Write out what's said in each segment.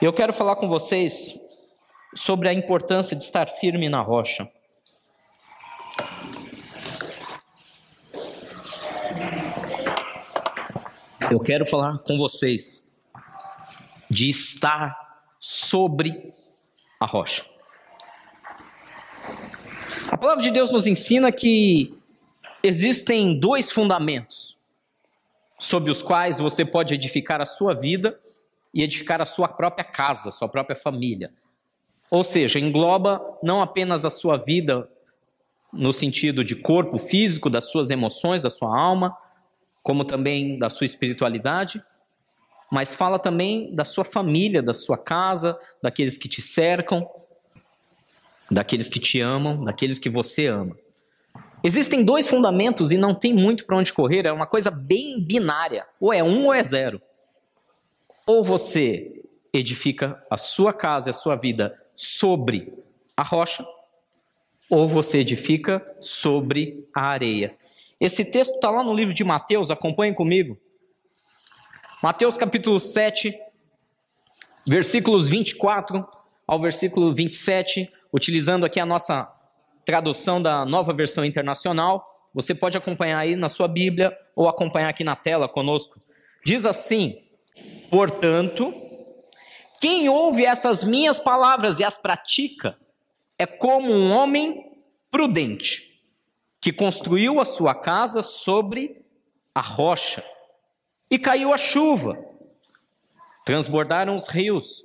Eu quero falar com vocês sobre a importância de estar firme na rocha. Eu quero falar com vocês de estar sobre a rocha. A palavra de Deus nos ensina que existem dois fundamentos sobre os quais você pode edificar a sua vida e edificar a sua própria casa, sua própria família. Ou seja, engloba não apenas a sua vida no sentido de corpo físico, das suas emoções, da sua alma, como também da sua espiritualidade, mas fala também da sua família, da sua casa, daqueles que te cercam, daqueles que te amam, daqueles que você ama. Existem dois fundamentos e não tem muito para onde correr, é uma coisa bem binária, ou é um ou é zero. Ou você edifica a sua casa a sua vida sobre a rocha, ou você edifica sobre a areia. Esse texto está lá no livro de Mateus, acompanhem comigo. Mateus capítulo 7, versículos 24 ao versículo 27, utilizando aqui a nossa tradução da nova versão internacional. Você pode acompanhar aí na sua Bíblia ou acompanhar aqui na tela conosco. Diz assim: Portanto, quem ouve essas minhas palavras e as pratica é como um homem prudente que construiu a sua casa sobre a rocha. E caiu a chuva, transbordaram os rios,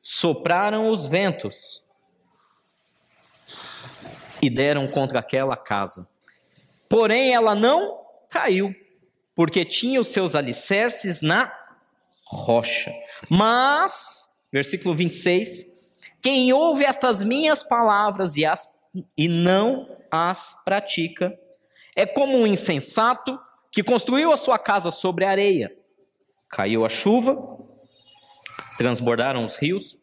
sopraram os ventos e deram contra aquela casa. Porém, ela não caiu, porque tinha os seus alicerces na rocha. Mas, versículo 26, quem ouve estas minhas palavras e, as, e não as pratica é como um insensato que construiu a sua casa sobre areia. Caiu a chuva, transbordaram os rios,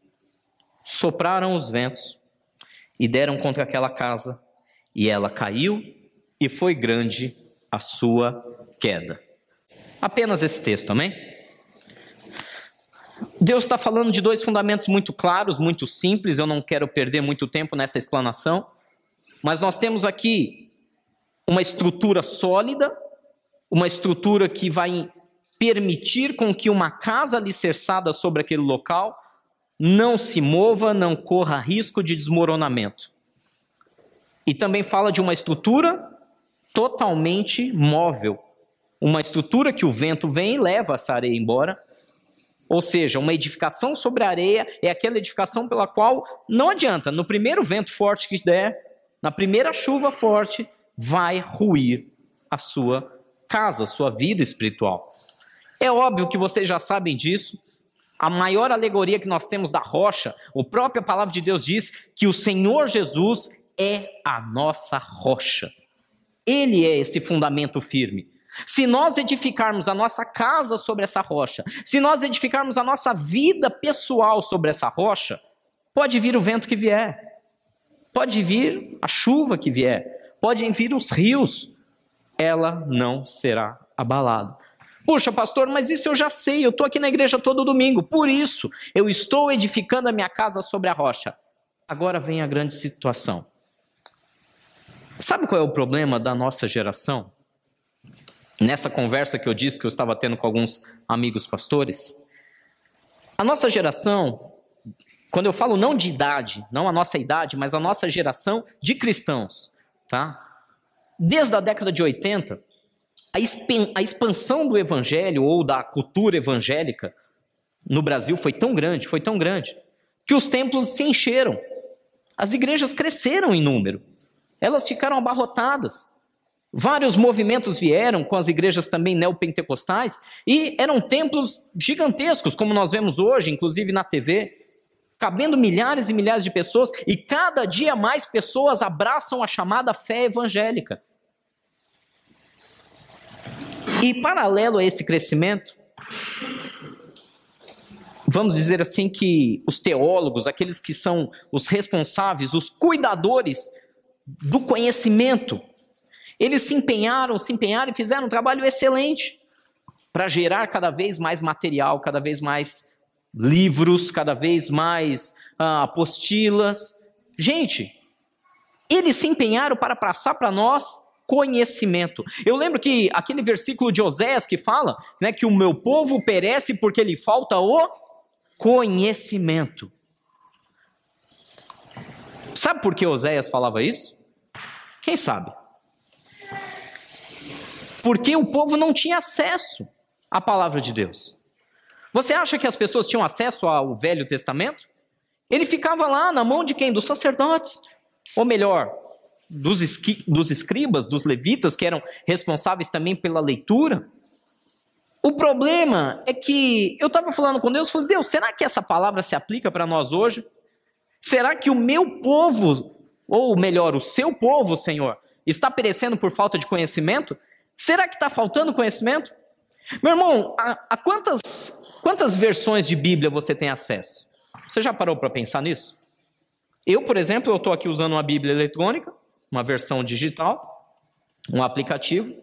sopraram os ventos e deram contra aquela casa, e ela caiu, e foi grande a sua queda. Apenas esse texto, amém? Deus está falando de dois fundamentos muito claros, muito simples, eu não quero perder muito tempo nessa explanação, mas nós temos aqui uma estrutura sólida uma estrutura que vai permitir com que uma casa alicerçada sobre aquele local não se mova, não corra risco de desmoronamento. E também fala de uma estrutura totalmente móvel, uma estrutura que o vento vem e leva essa areia embora. Ou seja, uma edificação sobre a areia é aquela edificação pela qual não adianta, no primeiro vento forte que der, na primeira chuva forte, vai ruir a sua casa, sua vida espiritual. É óbvio que vocês já sabem disso. A maior alegoria que nós temos da rocha, a própria palavra de Deus diz que o Senhor Jesus é a nossa rocha. Ele é esse fundamento firme. Se nós edificarmos a nossa casa sobre essa rocha, se nós edificarmos a nossa vida pessoal sobre essa rocha, pode vir o vento que vier, pode vir a chuva que vier, podem vir os rios, ela não será abalada. Puxa, pastor, mas isso eu já sei, eu estou aqui na igreja todo domingo, por isso eu estou edificando a minha casa sobre a rocha. Agora vem a grande situação. Sabe qual é o problema da nossa geração? Nessa conversa que eu disse que eu estava tendo com alguns amigos pastores, a nossa geração, quando eu falo não de idade, não a nossa idade, mas a nossa geração de cristãos, tá? Desde a década de 80, a expansão do evangelho ou da cultura evangélica no Brasil foi tão grande, foi tão grande, que os templos se encheram. As igrejas cresceram em número. Elas ficaram abarrotadas. Vários movimentos vieram com as igrejas também neopentecostais e eram templos gigantescos, como nós vemos hoje, inclusive na TV, cabendo milhares e milhares de pessoas, e cada dia mais pessoas abraçam a chamada fé evangélica. E paralelo a esse crescimento, vamos dizer assim que os teólogos, aqueles que são os responsáveis, os cuidadores do conhecimento, eles se empenharam, se empenharam e fizeram um trabalho excelente para gerar cada vez mais material, cada vez mais livros, cada vez mais ah, apostilas. Gente, eles se empenharam para passar para nós conhecimento. Eu lembro que aquele versículo de Oséias que fala né, que o meu povo perece porque lhe falta o conhecimento. Sabe por que Oséias falava isso? Quem sabe? Porque o povo não tinha acesso à palavra de Deus. Você acha que as pessoas tinham acesso ao Velho Testamento? Ele ficava lá na mão de quem? Dos sacerdotes. Ou melhor, dos, dos escribas, dos levitas, que eram responsáveis também pela leitura. O problema é que eu estava falando com Deus, falei, Deus, será que essa palavra se aplica para nós hoje? Será que o meu povo, ou melhor, o seu povo, Senhor, está perecendo por falta de conhecimento? Será que está faltando conhecimento? Meu irmão, a, a, quantas, quantas versões de Bíblia você tem acesso? Você já parou para pensar nisso? Eu, por exemplo, eu estou aqui usando uma Bíblia eletrônica, uma versão digital, um aplicativo,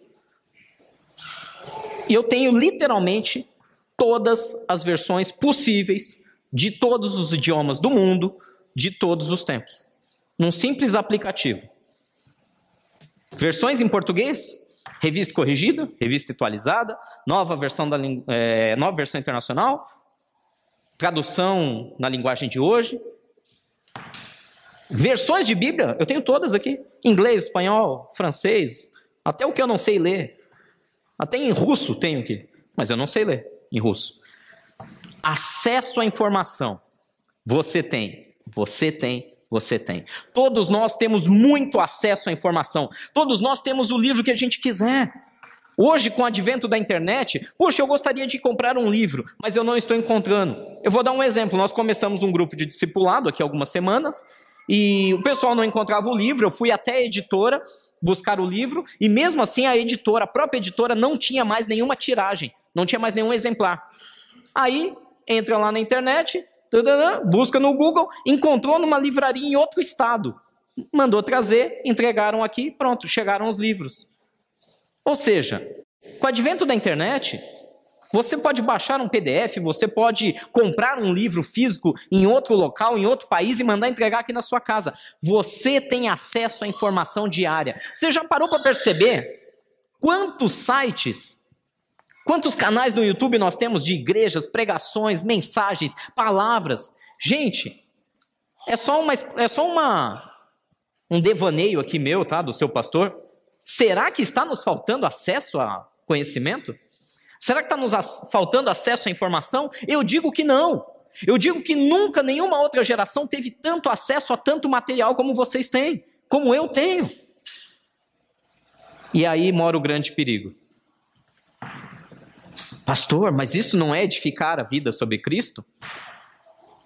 e eu tenho literalmente todas as versões possíveis de todos os idiomas do mundo, de todos os tempos, num simples aplicativo. Versões em português, revista corrigida, revista atualizada, nova versão, da, é, nova versão internacional, tradução na linguagem de hoje. Versões de Bíblia, eu tenho todas aqui: inglês, espanhol, francês, até o que eu não sei ler. Até em russo tenho aqui, mas eu não sei ler em russo. Acesso à informação. Você tem, você tem, você tem. Todos nós temos muito acesso à informação. Todos nós temos o livro que a gente quiser. Hoje, com o advento da internet, puxa, eu gostaria de comprar um livro, mas eu não estou encontrando. Eu vou dar um exemplo. Nós começamos um grupo de discipulado aqui algumas semanas e o pessoal não encontrava o livro. Eu fui até a editora buscar o livro e mesmo assim a editora, a própria editora, não tinha mais nenhuma tiragem, não tinha mais nenhum exemplar. Aí entra lá na internet, busca no Google, encontrou numa livraria em outro estado. Mandou trazer, entregaram aqui, pronto, chegaram os livros. Ou seja, com o advento da internet, você pode baixar um PDF, você pode comprar um livro físico em outro local, em outro país e mandar entregar aqui na sua casa. Você tem acesso à informação diária. Você já parou para perceber quantos sites Quantos canais no YouTube nós temos de igrejas, pregações, mensagens, palavras? Gente, é só uma é só uma um devaneio aqui meu, tá, do seu pastor? Será que está nos faltando acesso a conhecimento? Será que está nos faltando acesso à informação? Eu digo que não. Eu digo que nunca nenhuma outra geração teve tanto acesso a tanto material como vocês têm, como eu tenho. E aí mora o grande perigo. Pastor, mas isso não é edificar a vida sobre Cristo?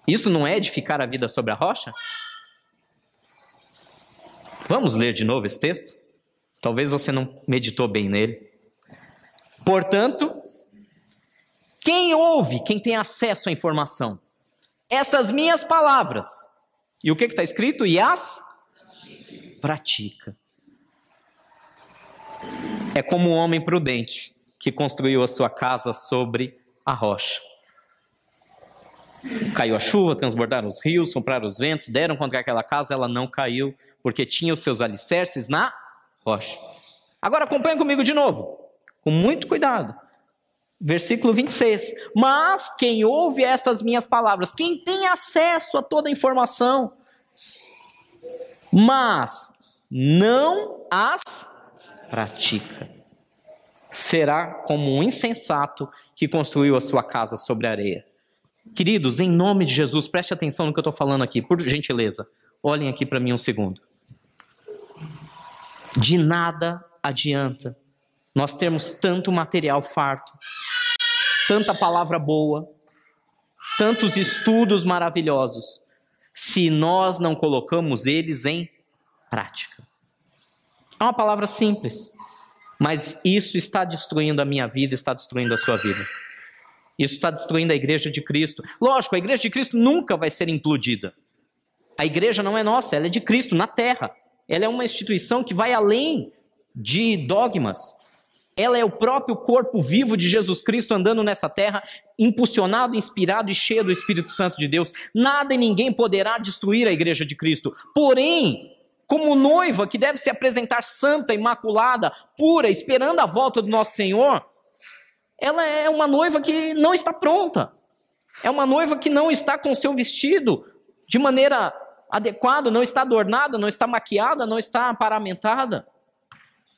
Isso não é edificar a vida sobre a rocha? Vamos ler de novo esse texto? Talvez você não meditou bem nele. Portanto, quem ouve, quem tem acesso à informação, essas minhas palavras, e o que está escrito? E as pratica. É como um homem prudente que construiu a sua casa sobre a rocha. Caiu a chuva, transbordaram os rios, sopraram os ventos, deram contra aquela casa, ela não caiu, porque tinha os seus alicerces na rocha. Agora acompanha comigo de novo, com muito cuidado. Versículo 26. Mas quem ouve estas minhas palavras, quem tem acesso a toda a informação, mas não as pratica será como um insensato que construiu a sua casa sobre areia. Queridos, em nome de Jesus, preste atenção no que eu estou falando aqui, por gentileza. Olhem aqui para mim um segundo. De nada adianta nós termos tanto material farto, tanta palavra boa, tantos estudos maravilhosos, se nós não colocamos eles em prática. É uma palavra simples, mas isso está destruindo a minha vida, está destruindo a sua vida. Isso está destruindo a igreja de Cristo. Lógico, a igreja de Cristo nunca vai ser implodida. A igreja não é nossa, ela é de Cristo na terra. Ela é uma instituição que vai além de dogmas. Ela é o próprio corpo vivo de Jesus Cristo andando nessa terra, impulsionado, inspirado e cheio do Espírito Santo de Deus. Nada e ninguém poderá destruir a igreja de Cristo. Porém, como noiva que deve se apresentar santa, imaculada, pura, esperando a volta do nosso Senhor, ela é uma noiva que não está pronta. É uma noiva que não está com seu vestido de maneira adequada, não está adornada, não está maquiada, não está paramentada.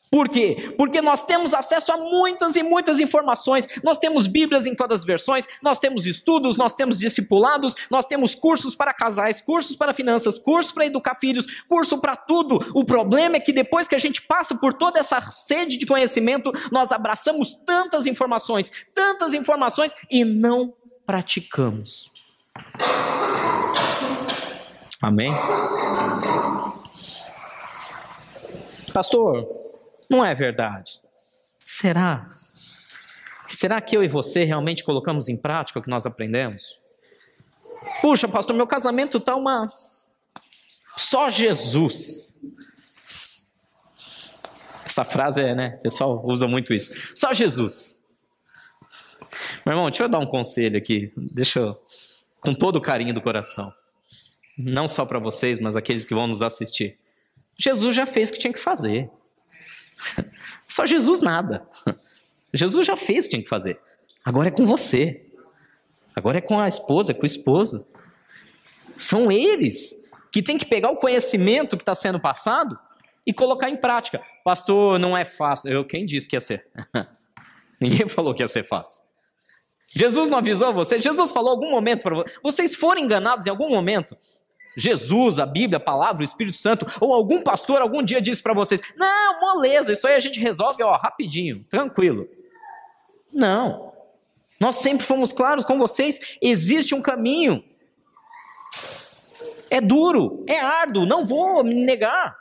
Por quê? Porque nós temos acesso a muitas e muitas informações. Nós temos Bíblias em todas as versões, nós temos estudos, nós temos discipulados, nós temos cursos para casais, cursos para finanças, cursos para educar filhos, curso para tudo. O problema é que depois que a gente passa por toda essa sede de conhecimento, nós abraçamos tantas informações, tantas informações e não praticamos. Amém? Pastor, não é verdade. Será? Será que eu e você realmente colocamos em prática o que nós aprendemos? Puxa, pastor, meu casamento está uma. Só Jesus. Essa frase é, né? O pessoal usa muito isso. Só Jesus. Meu irmão, deixa eu dar um conselho aqui. Deixa eu. Com todo o carinho do coração. Não só para vocês, mas aqueles que vão nos assistir. Jesus já fez o que tinha que fazer. Só Jesus nada. Jesus já fez o que tinha que fazer. Agora é com você. Agora é com a esposa, com o esposo. São eles que têm que pegar o conhecimento que está sendo passado e colocar em prática. Pastor, não é fácil. Eu quem disse que ia ser? Ninguém falou que ia ser fácil. Jesus não avisou você? Jesus falou algum momento para vocês? Vocês foram enganados em algum momento? Jesus, a Bíblia, a palavra, o Espírito Santo, ou algum pastor algum dia disse para vocês: não, moleza, isso aí a gente resolve ó, rapidinho, tranquilo. Não. Nós sempre fomos claros com vocês: existe um caminho. É duro, é árduo, não vou me negar.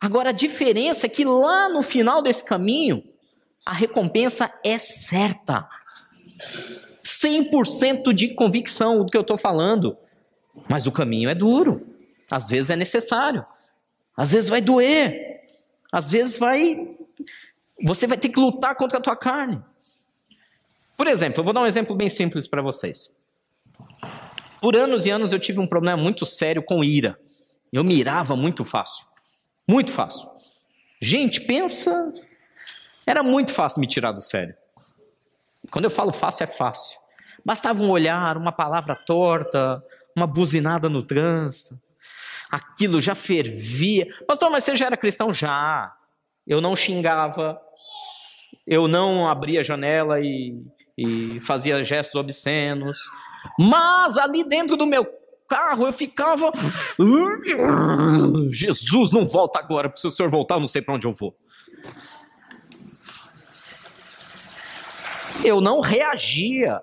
Agora a diferença é que lá no final desse caminho, a recompensa é certa. 100% de convicção do que eu estou falando. Mas o caminho é duro. Às vezes é necessário. Às vezes vai doer. Às vezes vai. Você vai ter que lutar contra a tua carne. Por exemplo, eu vou dar um exemplo bem simples para vocês. Por anos e anos eu tive um problema muito sério com ira. Eu mirava muito fácil. Muito fácil. Gente, pensa. Era muito fácil me tirar do sério. Quando eu falo fácil, é fácil. Bastava um olhar, uma palavra torta, uma buzinada no trânsito. Aquilo já fervia. Pastor, mas você já era cristão? Já. Eu não xingava, eu não abria a janela e, e fazia gestos obscenos. Mas ali dentro do meu carro eu ficava. Jesus, não volta agora, porque se o senhor voltar, eu não sei para onde eu vou. Eu não reagia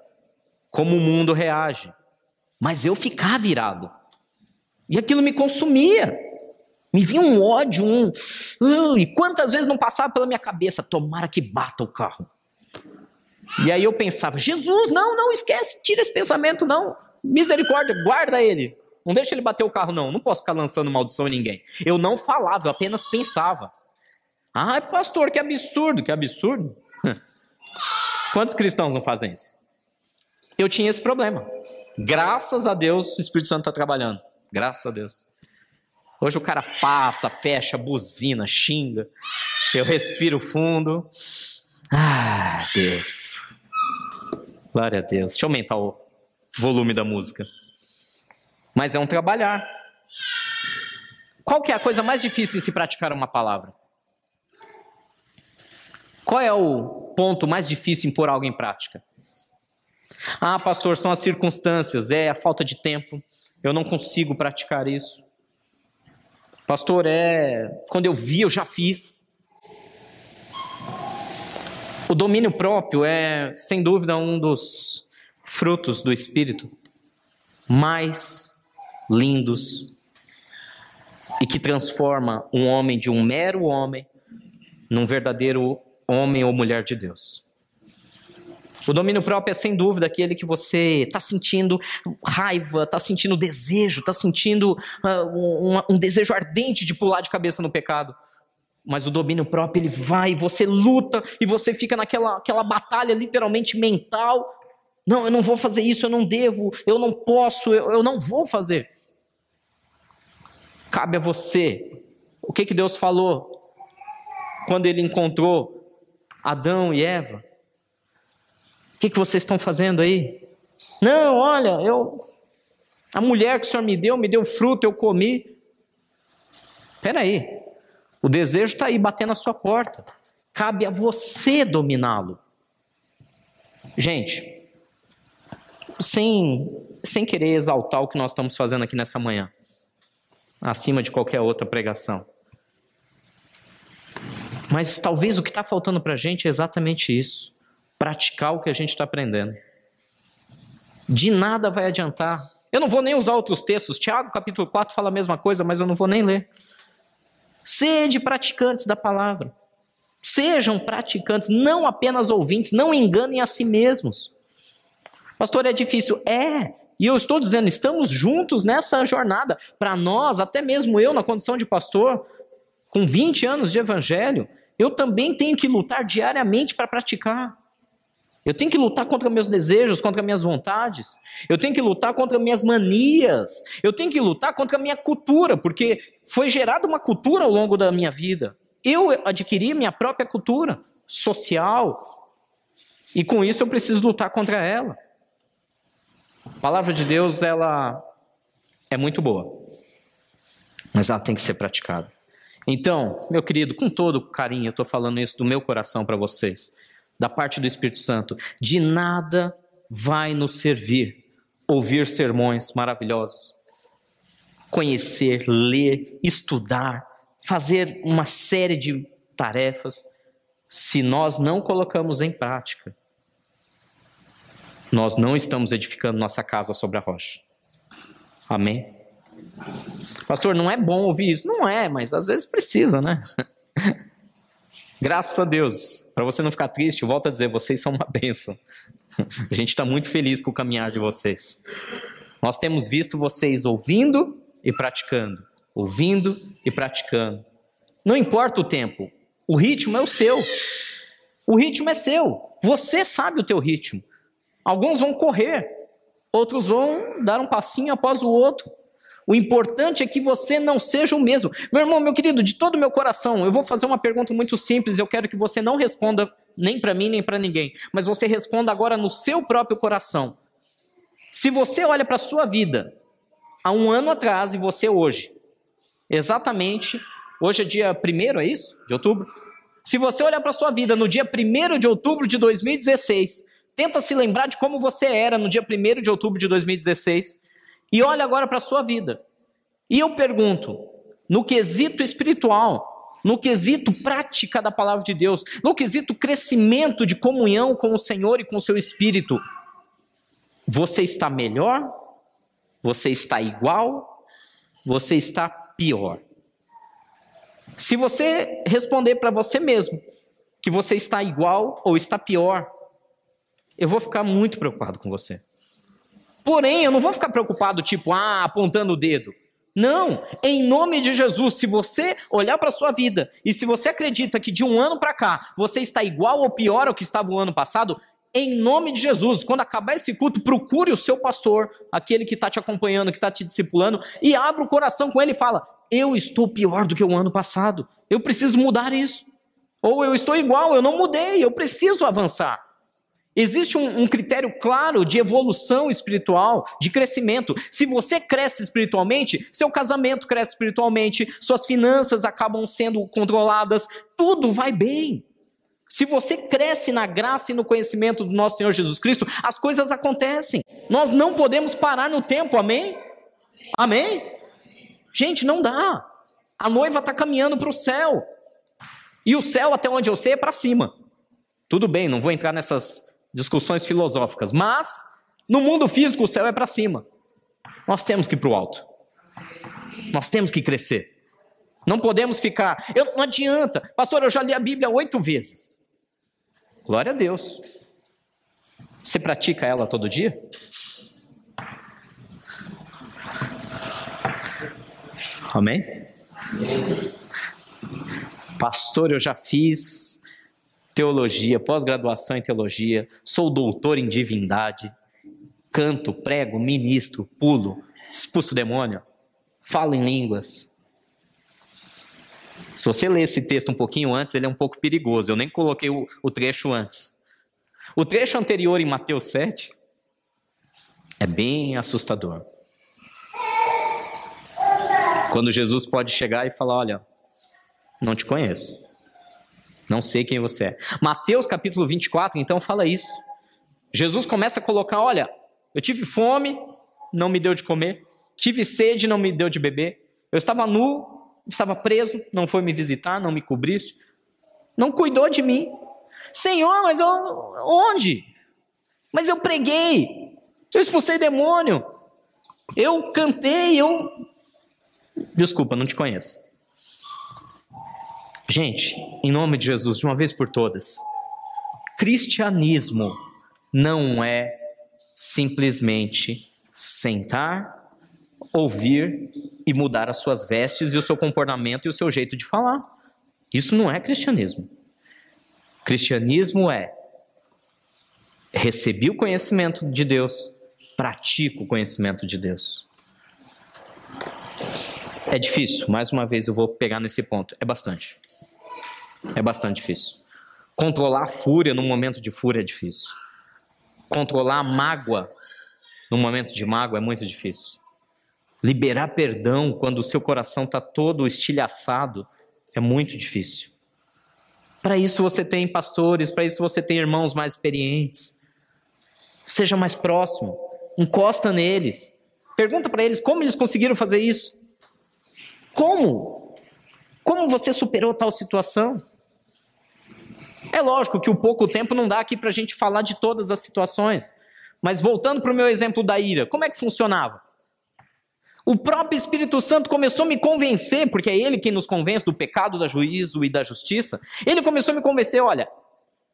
como o mundo reage. Mas eu ficava virado. E aquilo me consumia. Me vinha um ódio, um. E quantas vezes não passava pela minha cabeça, tomara que bata o carro. E aí eu pensava, Jesus, não, não esquece, tira esse pensamento, não. Misericórdia, guarda ele. Não deixa ele bater o carro, não. Não posso ficar lançando maldição em ninguém. Eu não falava, eu apenas pensava. Ai, pastor, que absurdo, que absurdo. Quantos cristãos não fazem isso? Eu tinha esse problema. Graças a Deus o Espírito Santo está trabalhando. Graças a Deus. Hoje o cara passa, fecha, buzina, xinga. Eu respiro fundo. Ah, Deus. Glória a Deus. Deixa eu aumentar o volume da música. Mas é um trabalhar. Qual que é a coisa mais difícil de se praticar uma palavra? Qual é o ponto mais difícil em pôr algo em prática? Ah, pastor, são as circunstâncias, é a falta de tempo, eu não consigo praticar isso. Pastor, é. Quando eu vi, eu já fiz. O domínio próprio é, sem dúvida, um dos frutos do Espírito mais lindos e que transforma um homem de um mero homem num verdadeiro homem ou mulher de Deus. O domínio próprio é sem dúvida aquele que você está sentindo raiva, está sentindo desejo, está sentindo uh, um, um, desejo ardente de pular de cabeça no pecado. Mas o domínio próprio, ele vai, você luta e você fica naquela aquela batalha literalmente mental. Não, eu não vou fazer isso, eu não devo, eu não posso, eu, eu não vou fazer. Cabe a você. O que, que Deus falou quando ele encontrou Adão e Eva? Que, que vocês estão fazendo aí? Não, olha, eu. A mulher que o Senhor me deu, me deu fruto, eu comi. Espera aí. O desejo está aí batendo a sua porta. Cabe a você dominá-lo. Gente, sem, sem querer exaltar o que nós estamos fazendo aqui nessa manhã, acima de qualquer outra pregação. Mas talvez o que está faltando para a gente é exatamente isso: praticar o que a gente está aprendendo. De nada vai adiantar. Eu não vou nem usar outros textos. Tiago, capítulo 4, fala a mesma coisa, mas eu não vou nem ler. Sede praticantes da palavra. Sejam praticantes, não apenas ouvintes, não enganem a si mesmos. Pastor, é difícil? É. E eu estou dizendo, estamos juntos nessa jornada. Para nós, até mesmo eu, na condição de pastor, com 20 anos de evangelho, eu também tenho que lutar diariamente para praticar. Eu tenho que lutar contra meus desejos, contra minhas vontades. Eu tenho que lutar contra minhas manias. Eu tenho que lutar contra a minha cultura, porque foi gerada uma cultura ao longo da minha vida. Eu adquiri minha própria cultura social. E com isso eu preciso lutar contra ela. A palavra de Deus, ela é muito boa. Mas ela tem que ser praticada. Então, meu querido, com todo carinho, eu estou falando isso do meu coração para vocês da parte do Espírito Santo. De nada vai nos servir ouvir sermões maravilhosos, conhecer, ler, estudar, fazer uma série de tarefas, se nós não colocamos em prática. Nós não estamos edificando nossa casa sobre a rocha. Amém? Pastor, não é bom ouvir isso? Não é, mas às vezes precisa, né? Graças a Deus, para você não ficar triste, eu volto a dizer, vocês são uma bênção. A gente está muito feliz com o caminhar de vocês. Nós temos visto vocês ouvindo e praticando, ouvindo e praticando. Não importa o tempo, o ritmo é o seu. O ritmo é seu. Você sabe o teu ritmo. Alguns vão correr, outros vão dar um passinho após o outro. O importante é que você não seja o mesmo. Meu irmão, meu querido, de todo o meu coração, eu vou fazer uma pergunta muito simples. Eu quero que você não responda nem para mim, nem para ninguém. Mas você responda agora no seu próprio coração. Se você olha para a sua vida há um ano atrás e você hoje, exatamente, hoje é dia 1 é isso? De outubro? Se você olhar para sua vida no dia 1 de outubro de 2016, tenta se lembrar de como você era no dia 1 de outubro de 2016 e olha agora para a sua vida. E eu pergunto, no quesito espiritual, no quesito prática da palavra de Deus, no quesito crescimento de comunhão com o Senhor e com o seu espírito, você está melhor? Você está igual? Você está pior? Se você responder para você mesmo que você está igual ou está pior, eu vou ficar muito preocupado com você. Porém, eu não vou ficar preocupado, tipo, ah, apontando o dedo. Não, em nome de Jesus, se você olhar para a sua vida e se você acredita que de um ano para cá você está igual ou pior ao que estava o ano passado, em nome de Jesus, quando acabar esse culto, procure o seu pastor, aquele que está te acompanhando, que está te discipulando, e abra o coração com ele e fala: Eu estou pior do que o ano passado, eu preciso mudar isso. Ou eu estou igual, eu não mudei, eu preciso avançar. Existe um, um, critério claro de evolução espiritual, de crescimento. Se você cresce espiritualmente, seu casamento cresce espiritualmente, suas finanças acabam sendo controladas, tudo vai bem. Se você cresce na graça e no conhecimento do nosso Senhor Jesus Cristo, as coisas acontecem. Nós não podemos parar no tempo, amém? Amém? Gente, não dá. A noiva está caminhando para o céu. E o céu, até onde eu sei, é para cima. Tudo bem, não vou entrar nessas discussões filosóficas, mas no mundo físico o céu é para cima. Nós temos que ir para o alto. Nós temos que crescer. Não podemos ficar. Eu, não adianta. Pastor, eu já li a Bíblia oito vezes. Glória a Deus. Você pratica ela todo dia? Amém? Pastor, eu já fiz teologia, pós-graduação em teologia, sou doutor em divindade, canto, prego, ministro, pulo, expulso demônio, falo em línguas. Se você ler esse texto um pouquinho antes, ele é um pouco perigoso. Eu nem coloquei o, o trecho antes. O trecho anterior em Mateus 7 é bem assustador. Quando Jesus pode chegar e falar: Olha, não te conheço. Não sei quem você é. Mateus capítulo 24, então, fala isso. Jesus começa a colocar: Olha, eu tive fome, não me deu de comer. Tive sede, não me deu de beber. Eu estava nu, estava preso, não foi me visitar, não me cobriste. Não cuidou de mim. Senhor, mas eu. Onde? Mas eu preguei. Eu expulsei demônio. Eu cantei, eu. Desculpa, não te conheço. Gente, em nome de Jesus, de uma vez por todas, cristianismo não é simplesmente sentar, ouvir e mudar as suas vestes e o seu comportamento e o seu jeito de falar. Isso não é cristianismo. Cristianismo é recebi o conhecimento de Deus, pratico o conhecimento de Deus. É difícil, mais uma vez eu vou pegar nesse ponto. É bastante. É bastante difícil. Controlar a fúria num momento de fúria é difícil. Controlar a mágoa num momento de mágoa é muito difícil. Liberar perdão quando o seu coração está todo estilhaçado é muito difícil. Para isso você tem pastores, para isso você tem irmãos mais experientes. Seja mais próximo, encosta neles. Pergunta para eles como eles conseguiram fazer isso. Como? Como você superou tal situação? É lógico que o pouco tempo não dá aqui para a gente falar de todas as situações. Mas voltando para o meu exemplo da ira, como é que funcionava? O próprio Espírito Santo começou a me convencer, porque é ele quem nos convence do pecado, da juízo e da justiça. Ele começou a me convencer: olha,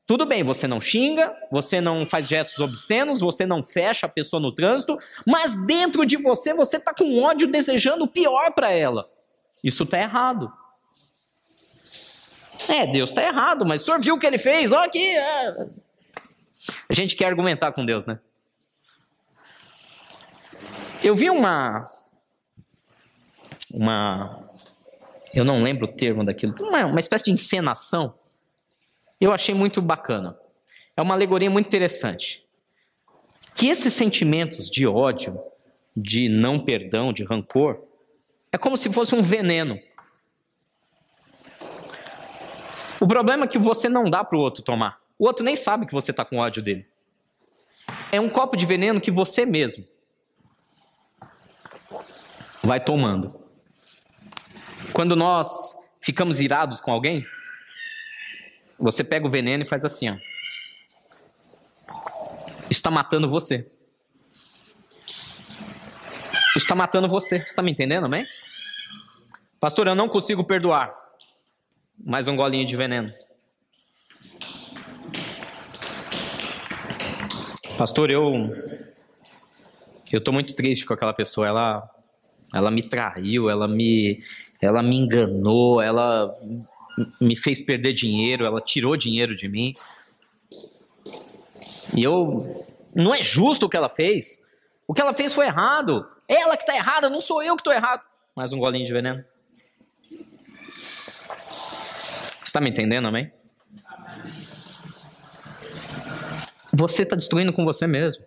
tudo bem, você não xinga, você não faz gestos obscenos, você não fecha a pessoa no trânsito, mas dentro de você, você está com ódio desejando o pior para ela. Isso está errado. É, Deus está errado, mas o senhor viu o que ele fez? Olha aqui. É. A gente quer argumentar com Deus, né? Eu vi uma. Uma. Eu não lembro o termo daquilo. Uma, uma espécie de encenação. Eu achei muito bacana. É uma alegoria muito interessante. Que esses sentimentos de ódio, de não perdão, de rancor, é como se fosse um veneno O problema é que você não dá para o outro tomar. O outro nem sabe que você está com ódio dele. É um copo de veneno que você mesmo vai tomando. Quando nós ficamos irados com alguém, você pega o veneno e faz assim, ó. Está matando você. Está matando você. Está me entendendo, amém? Pastor, eu não consigo perdoar. Mais um golinho de veneno. Pastor, eu eu tô muito triste com aquela pessoa. Ela ela me traiu, ela me ela me enganou, ela me fez perder dinheiro, ela tirou dinheiro de mim. E eu não é justo o que ela fez. O que ela fez foi errado. Ela que está errada, não sou eu que estou errado. Mais um golinho de veneno. Está me entendendo, amém? Você está destruindo com você mesmo.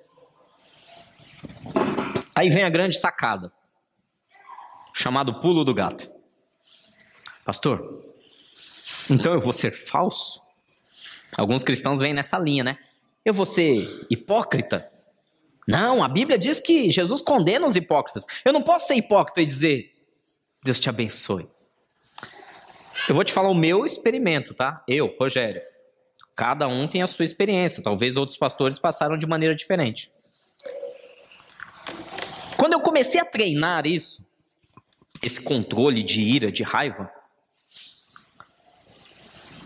Aí vem a grande sacada, chamado pulo do gato. Pastor, então eu vou ser falso? Alguns cristãos vêm nessa linha, né? Eu vou ser hipócrita? Não, a Bíblia diz que Jesus condena os hipócritas. Eu não posso ser hipócrita e dizer, Deus te abençoe. Eu vou te falar o meu experimento, tá? Eu, Rogério. Cada um tem a sua experiência. Talvez outros pastores passaram de maneira diferente. Quando eu comecei a treinar isso, esse controle de ira, de raiva,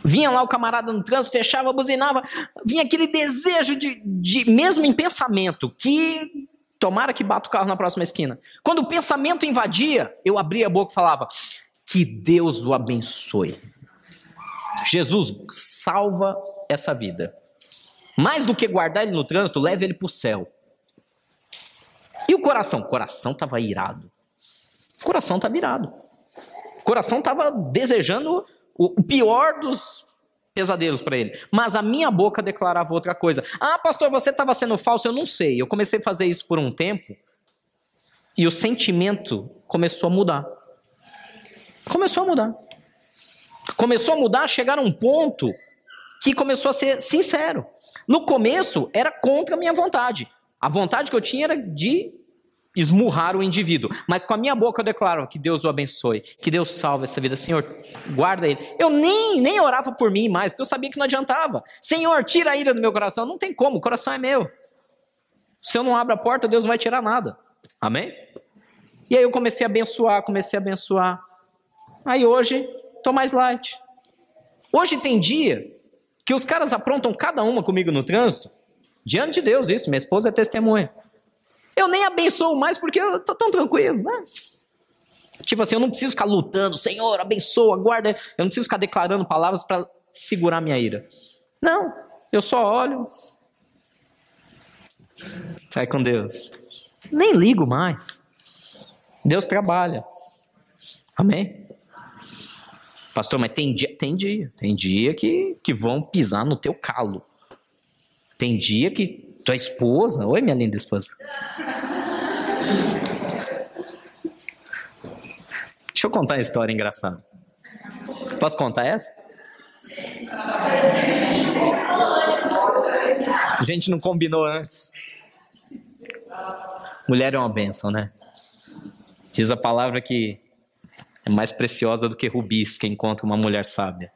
vinha lá o camarada no trânsito, fechava, buzinava, vinha aquele desejo de, de, mesmo em pensamento, que tomara que bata o carro na próxima esquina. Quando o pensamento invadia, eu abria a boca e falava: que Deus o abençoe. Jesus salva essa vida. Mais do que guardar ele no trânsito, leva ele para o céu. E o coração? O coração estava irado. O coração estava irado. O coração estava desejando o pior dos pesadelos para ele. Mas a minha boca declarava outra coisa. Ah, pastor, você estava sendo falso? Eu não sei. Eu comecei a fazer isso por um tempo e o sentimento começou a mudar. Começou a mudar. Começou a mudar, a chegar a um ponto que começou a ser sincero. No começo era contra a minha vontade. A vontade que eu tinha era de esmurrar o indivíduo. Mas com a minha boca eu declaro que Deus o abençoe, que Deus salve essa vida. Senhor, guarda ele. Eu nem, nem orava por mim mais, porque eu sabia que não adiantava. Senhor, tira a ira do meu coração. Não tem como, o coração é meu. Se eu não abro a porta, Deus não vai tirar nada. Amém? E aí eu comecei a abençoar, comecei a abençoar. Aí hoje, estou mais light. Hoje tem dia que os caras aprontam cada uma comigo no trânsito. Diante de Deus, isso, minha esposa é testemunha. Eu nem abençoo mais porque eu tô tão tranquilo. Né? Tipo assim, eu não preciso ficar lutando, Senhor, abençoa, guarda. Eu não preciso ficar declarando palavras para segurar minha ira. Não, eu só olho. Sai com Deus. Nem ligo mais. Deus trabalha. Amém? Pastor, mas tem dia, tem dia, tem dia que, que vão pisar no teu calo. Tem dia que tua esposa, oi minha linda esposa. Deixa eu contar uma história engraçada. Posso contar essa? A gente não combinou antes. Mulher é uma bênção, né? Diz a palavra que é mais preciosa do que rubis quem encontra uma mulher sábia.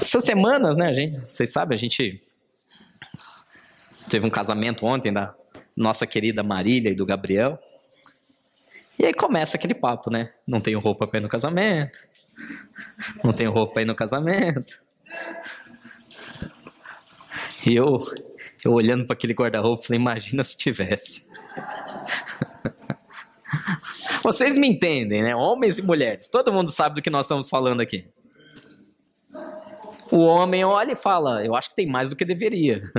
Essas semanas, né, gente, vocês sabem, a gente teve um casamento ontem da nossa querida Marília e do Gabriel. E aí começa aquele papo, né? Não tenho roupa para ir no casamento. Não tenho roupa para ir no casamento. E eu, eu olhando para aquele guarda-roupa, falei, imagina se tivesse. Vocês me entendem, né? Homens e mulheres. Todo mundo sabe do que nós estamos falando aqui. O homem olha e fala: Eu acho que tem mais do que deveria.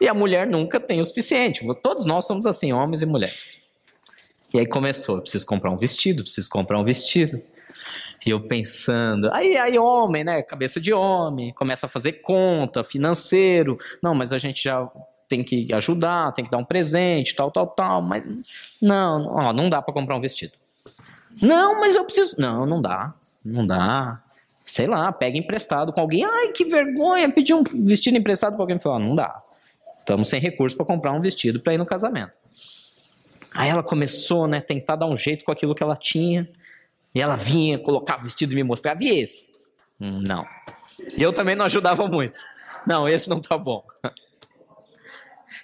E a mulher nunca tem o suficiente. Todos nós somos assim, homens e mulheres. E aí começou: eu preciso comprar um vestido, preciso comprar um vestido. E eu pensando, aí, aí homem, né, cabeça de homem, começa a fazer conta, financeiro. Não, mas a gente já tem que ajudar, tem que dar um presente, tal, tal, tal. Mas não, ó, não dá para comprar um vestido. Não, mas eu preciso. Não, não dá, não dá sei lá, pega emprestado com alguém. Ai, que vergonha, pedir um vestido emprestado para alguém. Falou, não dá. Estamos sem recurso para comprar um vestido para ir no casamento. Aí ela começou, né, tentar dar um jeito com aquilo que ela tinha. E ela vinha, colocava o vestido e me mostrava, e esse? Hum, não. Eu também não ajudava muito. Não, esse não tá bom.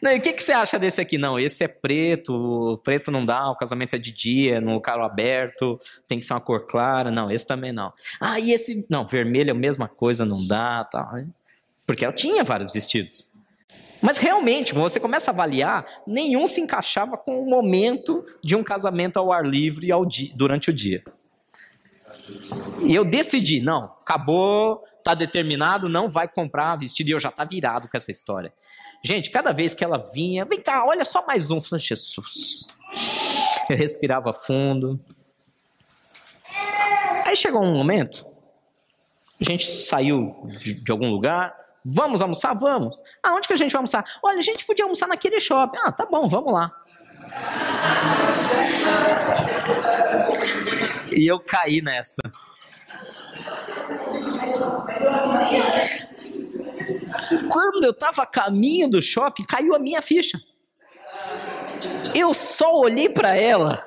Não, e o que, que você acha desse aqui? Não, esse é preto, preto não dá, o casamento é de dia, no carro aberto, tem que ser uma cor clara. Não, esse também não. Ah, e esse. Não, vermelho é a mesma coisa, não dá, tal. Porque ela tinha vários vestidos. Mas realmente, quando você começa a avaliar, nenhum se encaixava com o momento de um casamento ao ar livre ao durante o dia. E eu decidi, não, acabou, tá determinado, não vai comprar vestido e eu já tá virado com essa história. Gente, cada vez que ela vinha, vem cá, olha só mais um. Falei, Jesus. Eu respirava fundo. Aí chegou um momento, a gente saiu de, de algum lugar, vamos almoçar? Vamos. Aonde que a gente vai almoçar? Olha, a gente podia almoçar naquele shopping. Ah, tá bom, vamos lá. E eu caí nessa. Quando eu estava a caminho do shopping, caiu a minha ficha. Eu só olhei para ela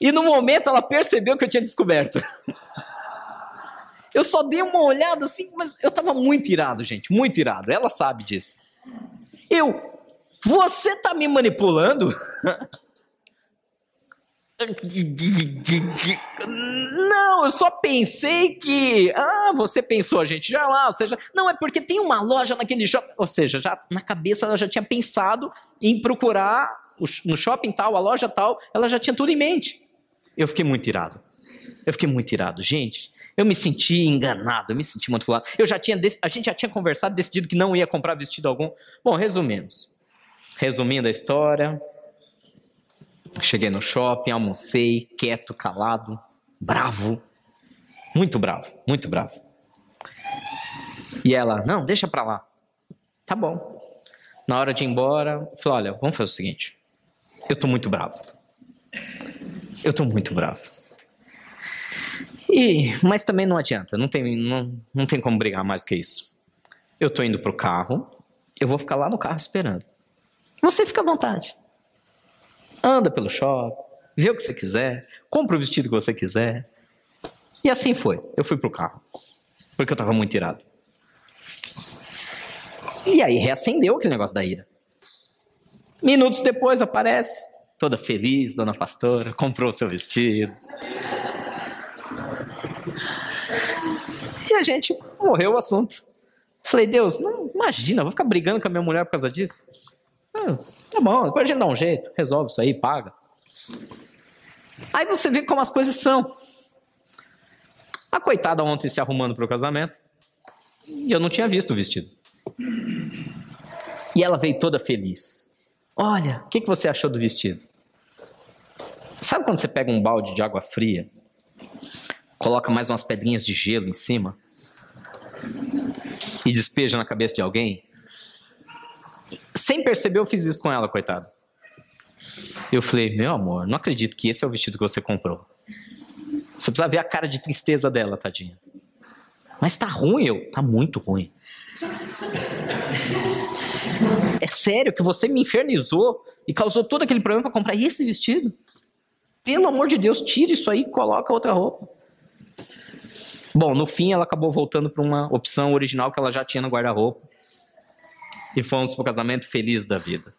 e no momento ela percebeu que eu tinha descoberto. Eu só dei uma olhada assim, mas eu estava muito irado, gente, muito irado. Ela sabe disso. Eu, você tá me manipulando? Não, eu só pensei que. Ah, você pensou, gente já lá, ou seja, não, é porque tem uma loja naquele shopping. Ou seja, já na cabeça ela já tinha pensado em procurar no shopping tal, a loja tal, ela já tinha tudo em mente. Eu fiquei muito irado. Eu fiquei muito irado. Gente, eu me senti enganado, eu me senti manipulado. Eu já tinha, a gente já tinha conversado, decidido que não ia comprar vestido algum. Bom, resumimos. Resumindo a história, cheguei no shopping, almocei, quieto, calado, bravo, muito bravo, muito bravo. E ela, não, deixa pra lá. Tá bom. Na hora de ir embora, eu falei, olha, vamos fazer o seguinte. Eu tô muito bravo. Eu tô muito bravo. E, mas também não adianta, não tem, não, não tem como brigar mais do que isso. Eu tô indo pro carro, eu vou ficar lá no carro esperando. Você fica à vontade. Anda pelo shopping, vê o que você quiser, compra o vestido que você quiser. E assim foi. Eu fui pro carro. Porque eu tava muito irado. E aí reacendeu aquele negócio da ira. Minutos depois aparece, toda feliz, dona pastora, comprou o seu vestido. E a gente morreu o assunto. Falei, Deus, não imagina, vou ficar brigando com a minha mulher por causa disso. Ah, tá bom, depois a gente dá um jeito, resolve isso aí, paga. Aí você vê como as coisas são. A coitada ontem se arrumando para o casamento. E eu não tinha visto o vestido. E ela veio toda feliz. Olha, o que, que você achou do vestido? Sabe quando você pega um balde de água fria, coloca mais umas pedrinhas de gelo em cima e despeja na cabeça de alguém? Sem perceber, eu fiz isso com ela, coitada. Eu falei, meu amor, não acredito que esse é o vestido que você comprou. Você precisa ver a cara de tristeza dela, tadinha. Mas tá ruim, eu. Tá muito ruim. É sério que você me infernizou e causou todo aquele problema para comprar esse vestido? Pelo amor de Deus, tira isso aí e coloca outra roupa. Bom, no fim ela acabou voltando para uma opção original que ela já tinha no guarda-roupa. E fomos para o casamento feliz da vida.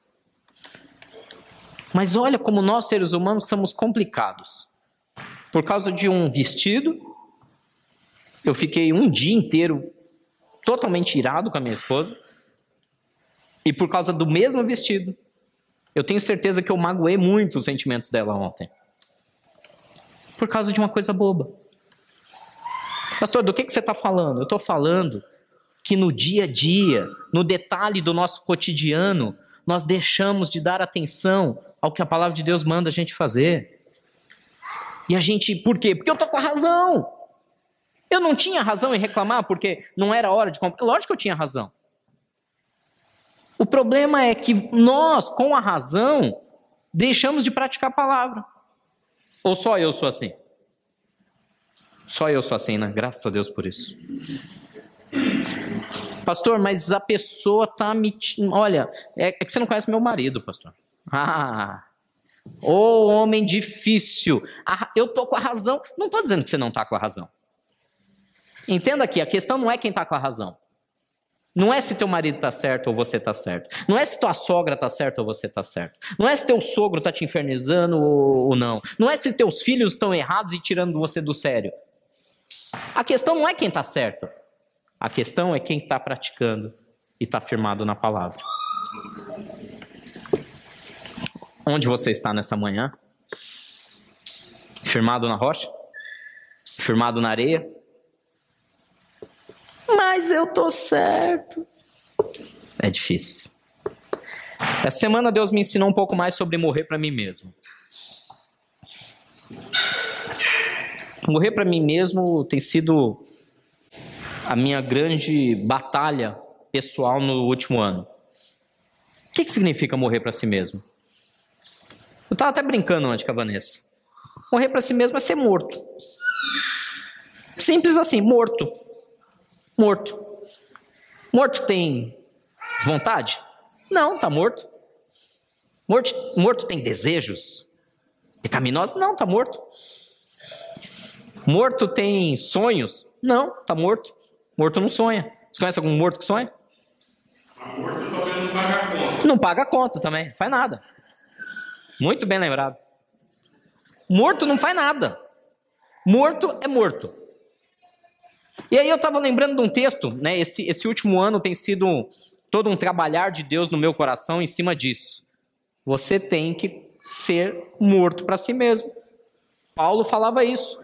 Mas olha como nós seres humanos somos complicados. Por causa de um vestido, eu fiquei um dia inteiro totalmente irado com a minha esposa. E por causa do mesmo vestido, eu tenho certeza que eu magoei muito os sentimentos dela ontem. Por causa de uma coisa boba. Pastor, do que, que você está falando? Eu estou falando que no dia a dia, no detalhe do nosso cotidiano, nós deixamos de dar atenção ao que a palavra de Deus manda a gente fazer. E a gente, por quê? Porque eu estou com a razão. Eu não tinha razão em reclamar porque não era hora de comprar. Lógico que eu tinha razão. O problema é que nós, com a razão, deixamos de praticar a palavra. Ou só eu sou assim? Só eu sou assim, né? Graças a Deus por isso. Pastor, mas a pessoa tá me. Olha, é, é que você não conhece meu marido, pastor. Ah, ô homem difícil. Eu tô com a razão. Não tô dizendo que você não tá com a razão. Entenda aqui, a questão não é quem tá com a razão. Não é se teu marido está certo ou você está certo. Não é se tua sogra está certa ou você está certo. Não é se teu sogro está te infernizando ou, ou não. Não é se teus filhos estão errados e tirando você do sério. A questão não é quem está certo. A questão é quem está praticando e está firmado na palavra. Onde você está nessa manhã? Firmado na rocha? Firmado na areia? Mas eu tô certo. É difícil. Essa semana Deus me ensinou um pouco mais sobre morrer para mim mesmo. Morrer para mim mesmo tem sido a minha grande batalha pessoal no último ano. O que, que significa morrer para si mesmo? Eu estava até brincando antes com a Vanessa. Morrer para si mesmo é ser morto. Simples assim, morto morto. Morto tem vontade? Não, está morto. morto. Morto tem desejos pecaminosos? Não, está morto. Morto tem sonhos? Não, está morto. Morto não sonha. Você conhece algum morto que sonha? Morto não paga conta. Não paga conta também, faz nada. Muito bem lembrado. Morto não faz nada. Morto é morto. E aí eu estava lembrando de um texto, né? Esse, esse último ano tem sido todo um trabalhar de Deus no meu coração em cima disso. Você tem que ser morto para si mesmo. Paulo falava isso.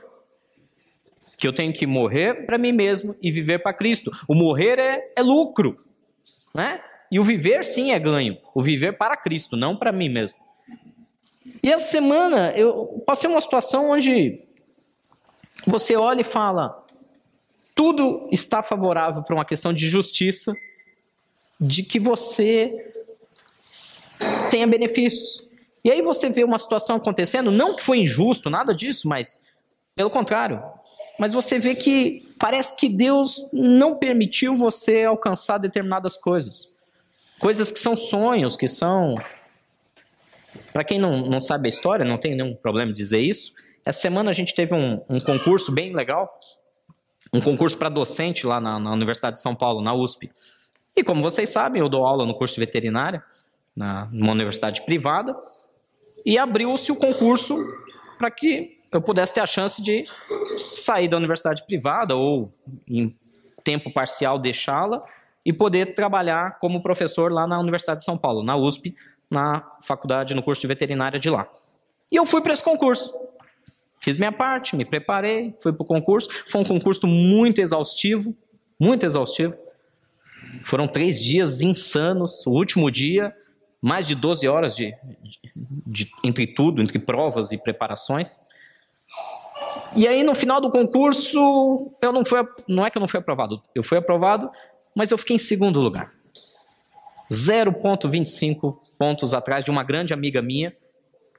Que eu tenho que morrer para mim mesmo e viver para Cristo. O morrer é, é lucro, né? E o viver sim é ganho. O viver para Cristo, não para mim mesmo. E essa semana eu passei uma situação onde você olha e fala: tudo está favorável para uma questão de justiça, de que você tenha benefícios. E aí você vê uma situação acontecendo, não que foi injusto, nada disso, mas pelo contrário. Mas você vê que parece que Deus não permitiu você alcançar determinadas coisas. Coisas que são sonhos, que são. Para quem não, não sabe a história, não tem nenhum problema dizer isso. Essa semana a gente teve um, um concurso bem legal, um concurso para docente lá na, na Universidade de São Paulo, na USP. E como vocês sabem, eu dou aula no curso de veterinária, na, numa universidade privada, e abriu-se o concurso para que eu pudesse ter a chance de sair da universidade privada ou em tempo parcial deixá-la e poder trabalhar como professor lá na Universidade de São Paulo, na USP, na faculdade, no curso de veterinária de lá. E eu fui para esse concurso. Fiz minha parte, me preparei, fui para o concurso. Foi um concurso muito exaustivo, muito exaustivo. Foram três dias insanos. O último dia, mais de 12 horas de, de, de, entre tudo, entre provas e preparações. E aí, no final do concurso, eu não fui, não é que eu não fui aprovado, eu fui aprovado, mas eu fiquei em segundo lugar. 0,25 pontos atrás de uma grande amiga minha,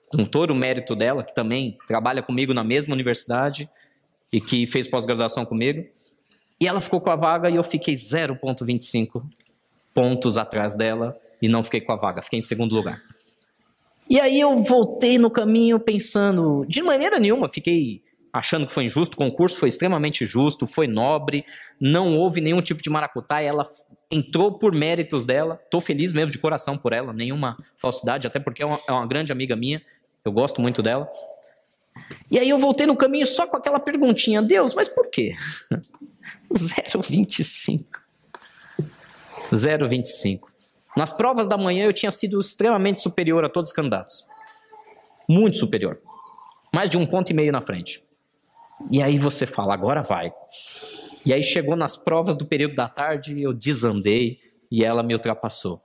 com todo o mérito dela, que também trabalha comigo na mesma universidade e que fez pós-graduação comigo. E ela ficou com a vaga e eu fiquei 0,25 pontos atrás dela e não fiquei com a vaga, fiquei em segundo lugar. E aí eu voltei no caminho pensando, de maneira nenhuma, fiquei achando que foi injusto, o concurso foi extremamente justo, foi nobre, não houve nenhum tipo de maracutá, ela entrou por méritos dela, estou feliz mesmo de coração por ela, nenhuma falsidade, até porque é uma, é uma grande amiga minha, eu gosto muito dela. E aí eu voltei no caminho só com aquela perguntinha, Deus, mas por quê? 0,25. 0,25. Nas provas da manhã eu tinha sido extremamente superior a todos os candidatos. Muito superior. Mais de um ponto e meio na frente. E aí você fala, agora vai. E aí chegou nas provas do período da tarde, eu desandei e ela me ultrapassou.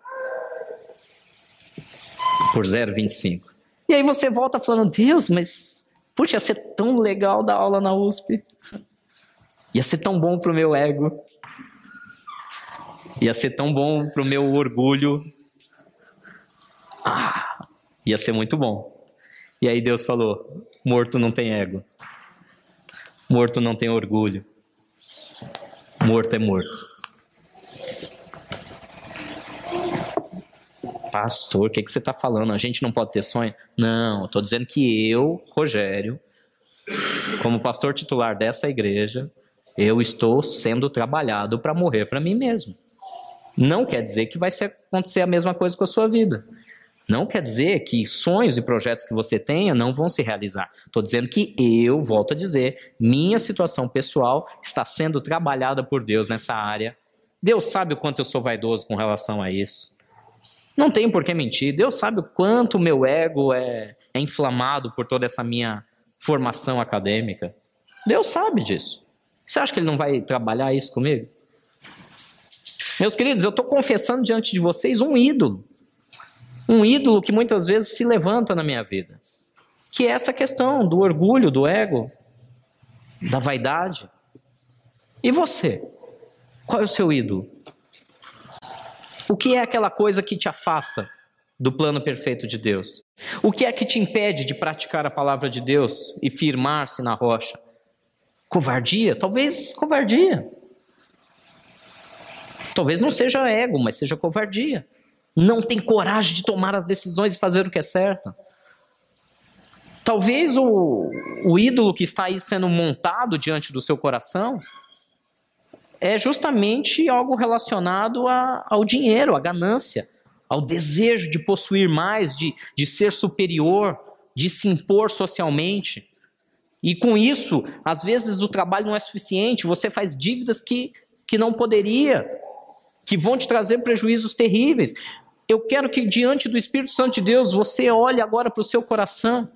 Por 0,25. E aí você volta falando, Deus, mas puxa, ia ser tão legal dar aula na USP. Ia ser tão bom pro meu ego. Ia ser tão bom pro meu orgulho. Ah, ia ser muito bom. E aí Deus falou: morto não tem ego. Morto não tem orgulho. Morto é morto. Pastor, o que, que você está falando? A gente não pode ter sonho? Não, estou dizendo que eu, Rogério, como pastor titular dessa igreja, eu estou sendo trabalhado para morrer para mim mesmo. Não quer dizer que vai acontecer a mesma coisa com a sua vida. Não quer dizer que sonhos e projetos que você tenha não vão se realizar. Estou dizendo que eu, volto a dizer, minha situação pessoal está sendo trabalhada por Deus nessa área. Deus sabe o quanto eu sou vaidoso com relação a isso. Não tenho por que mentir. Deus sabe o quanto o meu ego é, é inflamado por toda essa minha formação acadêmica. Deus sabe disso. Você acha que Ele não vai trabalhar isso comigo? Meus queridos, eu estou confessando diante de vocês um ídolo. Um ídolo que muitas vezes se levanta na minha vida. Que é essa questão do orgulho, do ego, da vaidade. E você? Qual é o seu ídolo? O que é aquela coisa que te afasta do plano perfeito de Deus? O que é que te impede de praticar a palavra de Deus e firmar-se na rocha? Covardia? Talvez covardia. Talvez não seja ego, mas seja covardia. Não tem coragem de tomar as decisões e fazer o que é certo. Talvez o, o ídolo que está aí sendo montado diante do seu coração é justamente algo relacionado a, ao dinheiro, à ganância, ao desejo de possuir mais, de, de ser superior, de se impor socialmente. E com isso, às vezes o trabalho não é suficiente, você faz dívidas que, que não poderia que vão te trazer prejuízos terríveis. Eu quero que diante do Espírito Santo de Deus você olhe agora para o seu coração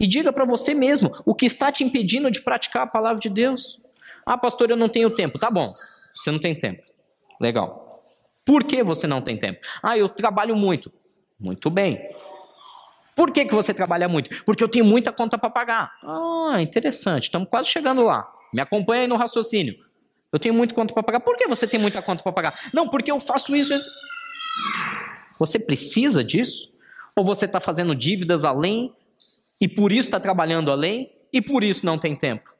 E diga para você mesmo o que está te impedindo de praticar a palavra de Deus. Ah, pastor, eu não tenho tempo. Tá bom, você não tem tempo. Legal. Por que você não tem tempo? Ah, eu trabalho muito. Muito bem. Por que, que você trabalha muito? Porque eu tenho muita conta para pagar. Ah, interessante. Estamos quase chegando lá. Me acompanha aí no raciocínio. Eu tenho muita conta para pagar. Por que você tem muita conta para pagar? Não, porque eu faço isso. Você precisa disso? Ou você está fazendo dívidas além e por isso está trabalhando além e por isso não tem tempo?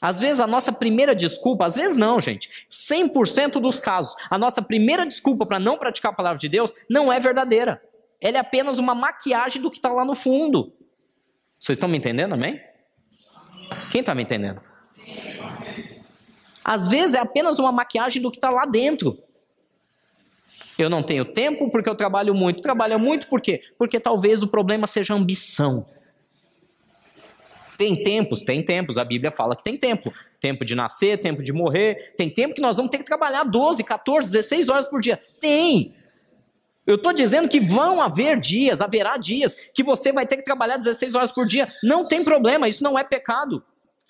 Às vezes a nossa primeira desculpa, às vezes não, gente, 100% dos casos, a nossa primeira desculpa para não praticar a palavra de Deus não é verdadeira. Ela é apenas uma maquiagem do que está lá no fundo. Vocês estão me entendendo, amém? Quem está me entendendo? Às vezes é apenas uma maquiagem do que está lá dentro. Eu não tenho tempo porque eu trabalho muito. Trabalha muito por quê? Porque talvez o problema seja ambição. Tem tempos? Tem tempos. A Bíblia fala que tem tempo. Tempo de nascer, tempo de morrer. Tem tempo que nós vamos ter que trabalhar 12, 14, 16 horas por dia. Tem. Eu estou dizendo que vão haver dias, haverá dias, que você vai ter que trabalhar 16 horas por dia. Não tem problema, isso não é pecado.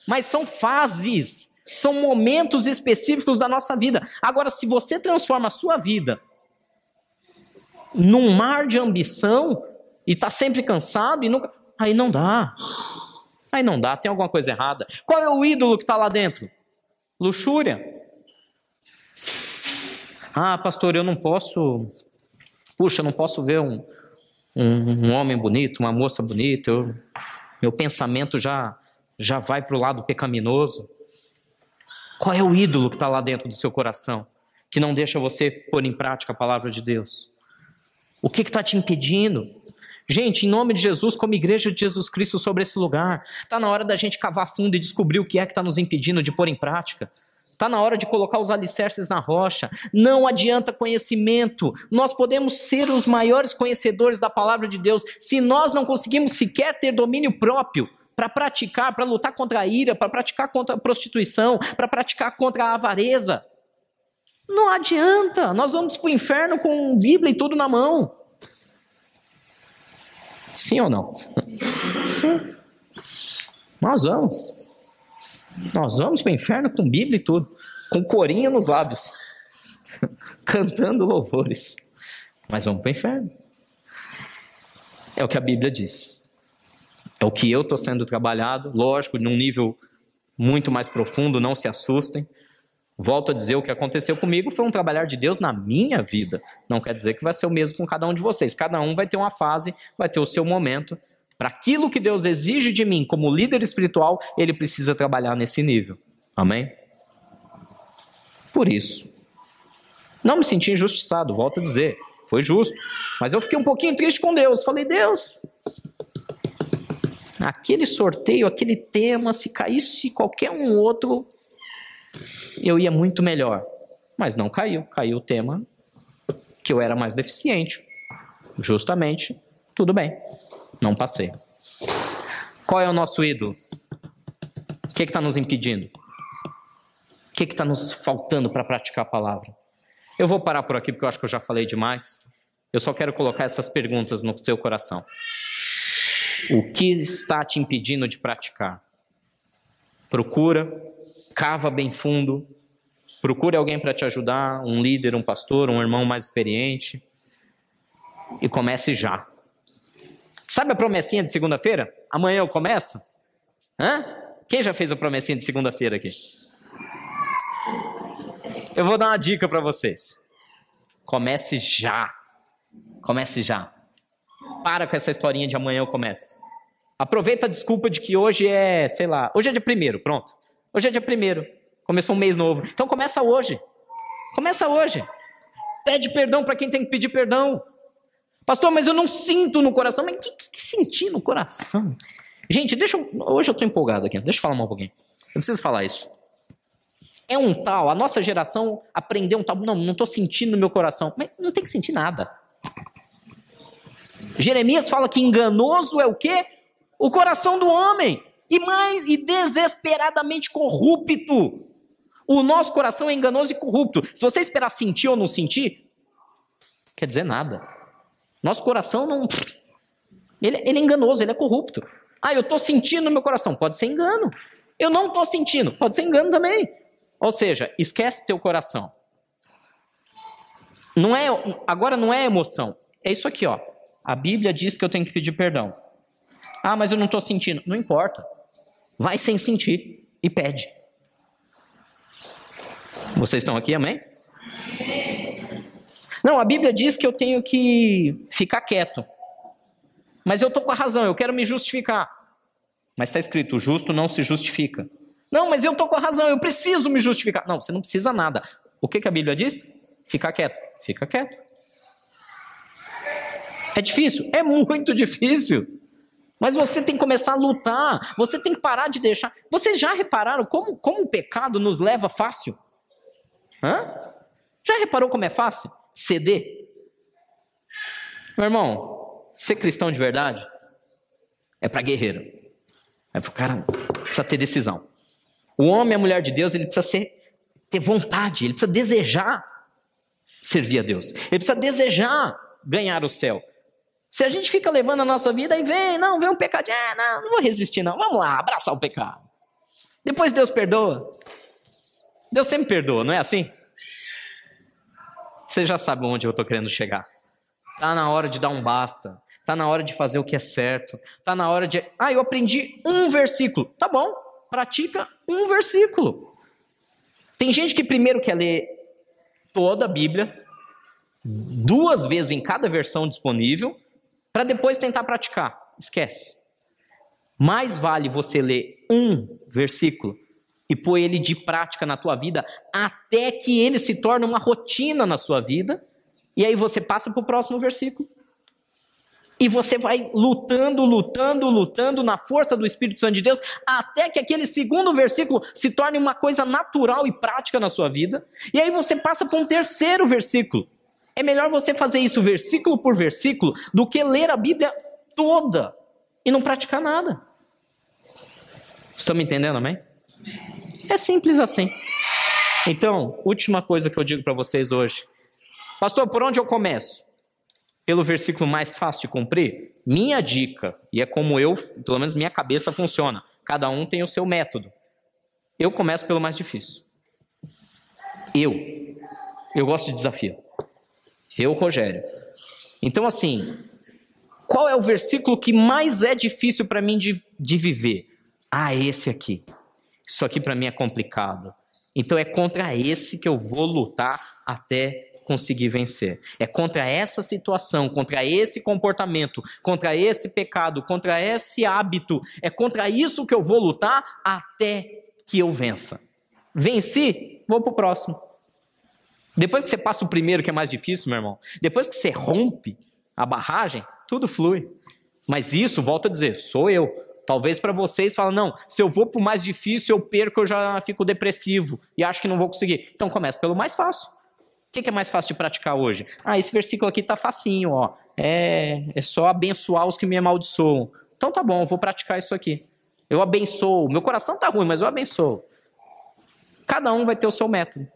Mas são fases, são momentos específicos da nossa vida. Agora, se você transforma a sua vida num mar de ambição e está sempre cansado e nunca. Aí não dá. Aí não dá, tem alguma coisa errada. Qual é o ídolo que está lá dentro? Luxúria. Ah, pastor, eu não posso. Puxa, eu não posso ver um, um, um homem bonito, uma moça bonita. Eu, meu pensamento já, já vai para o lado pecaminoso. Qual é o ídolo que está lá dentro do seu coração? Que não deixa você pôr em prática a palavra de Deus? O que está te impedindo? Gente, em nome de Jesus, como igreja de Jesus Cristo sobre esse lugar, está na hora da gente cavar fundo e descobrir o que é que está nos impedindo de pôr em prática. Está na hora de colocar os alicerces na rocha. Não adianta conhecimento. Nós podemos ser os maiores conhecedores da palavra de Deus se nós não conseguimos sequer ter domínio próprio para praticar, para lutar contra a ira, para praticar contra a prostituição, para praticar contra a avareza. Não adianta. Nós vamos para o inferno com Bíblia e tudo na mão. Sim ou não? Sim. Nós vamos. Nós vamos para o inferno com Bíblia e tudo, com corinho nos lábios, cantando louvores. Mas vamos para o inferno. É o que a Bíblia diz. É o que eu estou sendo trabalhado, lógico, num nível muito mais profundo, não se assustem. Volto a dizer, o que aconteceu comigo foi um trabalhar de Deus na minha vida. Não quer dizer que vai ser o mesmo com cada um de vocês. Cada um vai ter uma fase, vai ter o seu momento. Para aquilo que Deus exige de mim como líder espiritual, ele precisa trabalhar nesse nível. Amém? Por isso. Não me senti injustiçado, volto a dizer. Foi justo. Mas eu fiquei um pouquinho triste com Deus. Falei, Deus, aquele sorteio, aquele tema, se caísse qualquer um outro, eu ia muito melhor. Mas não caiu, caiu o tema que eu era mais deficiente. Justamente, tudo bem, não passei. Qual é o nosso ídolo? O que está nos impedindo? O que está nos faltando para praticar a palavra? Eu vou parar por aqui porque eu acho que eu já falei demais. Eu só quero colocar essas perguntas no seu coração. O que está te impedindo de praticar? Procura cava bem fundo, procure alguém para te ajudar, um líder, um pastor, um irmão mais experiente, e comece já. Sabe a promessinha de segunda-feira? Amanhã eu começo? Hã? Quem já fez a promessinha de segunda-feira aqui? Eu vou dar uma dica para vocês. Comece já. Comece já. Para com essa historinha de amanhã eu começo. Aproveita a desculpa de que hoje é, sei lá, hoje é dia primeiro, pronto. Hoje é dia primeiro. Começou um mês novo. Então começa hoje. Começa hoje. Pede perdão para quem tem que pedir perdão. Pastor, mas eu não sinto no coração. Mas o que, que, que sentir no coração? Gente, deixa eu, hoje eu estou empolgado aqui. Deixa eu falar um pouquinho. Eu preciso falar isso. É um tal, a nossa geração aprendeu um tal. Não, não estou sentindo no meu coração. Mas não tem que sentir nada. Jeremias fala que enganoso é o quê? O coração do homem e mais e desesperadamente corrupto. O nosso coração é enganoso e corrupto. Se você esperar sentir ou não sentir, quer dizer nada. Nosso coração não. Ele, ele é enganoso, ele é corrupto. Ah, eu estou sentindo no meu coração. Pode ser engano. Eu não estou sentindo. Pode ser engano também. Ou seja, esquece teu coração. Não é, agora não é emoção. É isso aqui, ó. A Bíblia diz que eu tenho que pedir perdão. Ah, mas eu não estou sentindo. Não importa. Vai sem sentir e pede. Vocês estão aqui, amém? Não, a Bíblia diz que eu tenho que ficar quieto. Mas eu estou com a razão, eu quero me justificar. Mas está escrito: o justo não se justifica. Não, mas eu estou com a razão, eu preciso me justificar. Não, você não precisa nada. O que, que a Bíblia diz? Fica quieto. Fica quieto. É difícil? É muito difícil. Mas você tem que começar a lutar. Você tem que parar de deixar. Vocês já repararam como, como o pecado nos leva fácil? Hã? Já reparou como é fácil? Ceder. Meu irmão, ser cristão de verdade é para guerreiro. É para o cara precisa ter decisão. O homem e a mulher de Deus, ele precisa ser, ter vontade, ele precisa desejar servir a Deus. Ele precisa desejar ganhar o céu. Se a gente fica levando a nossa vida e vem, não, vem um pecadinho, ah, não, não vou resistir não, vamos lá, abraçar o pecado. Depois Deus perdoa. Deus sempre perdoa, não é assim? Você já sabe onde eu estou querendo chegar. Tá na hora de dar um basta. Tá na hora de fazer o que é certo. Tá na hora de. Ah, eu aprendi um versículo. Tá bom, pratica um versículo. Tem gente que primeiro quer ler toda a Bíblia, duas vezes em cada versão disponível, para depois tentar praticar. Esquece. Mais vale você ler um versículo e pôr ele de prática na tua vida até que ele se torne uma rotina na sua vida, e aí você passa para o próximo versículo. E você vai lutando, lutando, lutando na força do Espírito Santo de Deus, até que aquele segundo versículo se torne uma coisa natural e prática na sua vida. E aí você passa para um terceiro versículo. É melhor você fazer isso versículo por versículo do que ler a Bíblia toda e não praticar nada. Estão me entendendo, amém? É simples assim. Então, última coisa que eu digo para vocês hoje. Pastor, por onde eu começo? Pelo versículo mais fácil de cumprir? Minha dica, e é como eu, pelo menos minha cabeça funciona. Cada um tem o seu método. Eu começo pelo mais difícil. Eu. Eu gosto de desafio. Eu, Rogério. Então, assim, qual é o versículo que mais é difícil para mim de, de viver? Ah, esse aqui. Isso aqui para mim é complicado. Então é contra esse que eu vou lutar até conseguir vencer. É contra essa situação, contra esse comportamento, contra esse pecado, contra esse hábito. É contra isso que eu vou lutar até que eu vença. Venci, vou para o próximo. Depois que você passa o primeiro, que é mais difícil, meu irmão, depois que você rompe a barragem, tudo flui. Mas isso, volto a dizer, sou eu. Talvez para vocês falem, não, se eu vou para o mais difícil, eu perco, eu já fico depressivo e acho que não vou conseguir. Então começa pelo mais fácil. O que é mais fácil de praticar hoje? Ah, esse versículo aqui tá facinho, ó. É, é só abençoar os que me amaldiçoam. Então tá bom, eu vou praticar isso aqui. Eu abençoo. Meu coração tá ruim, mas eu abençoo. Cada um vai ter o seu método.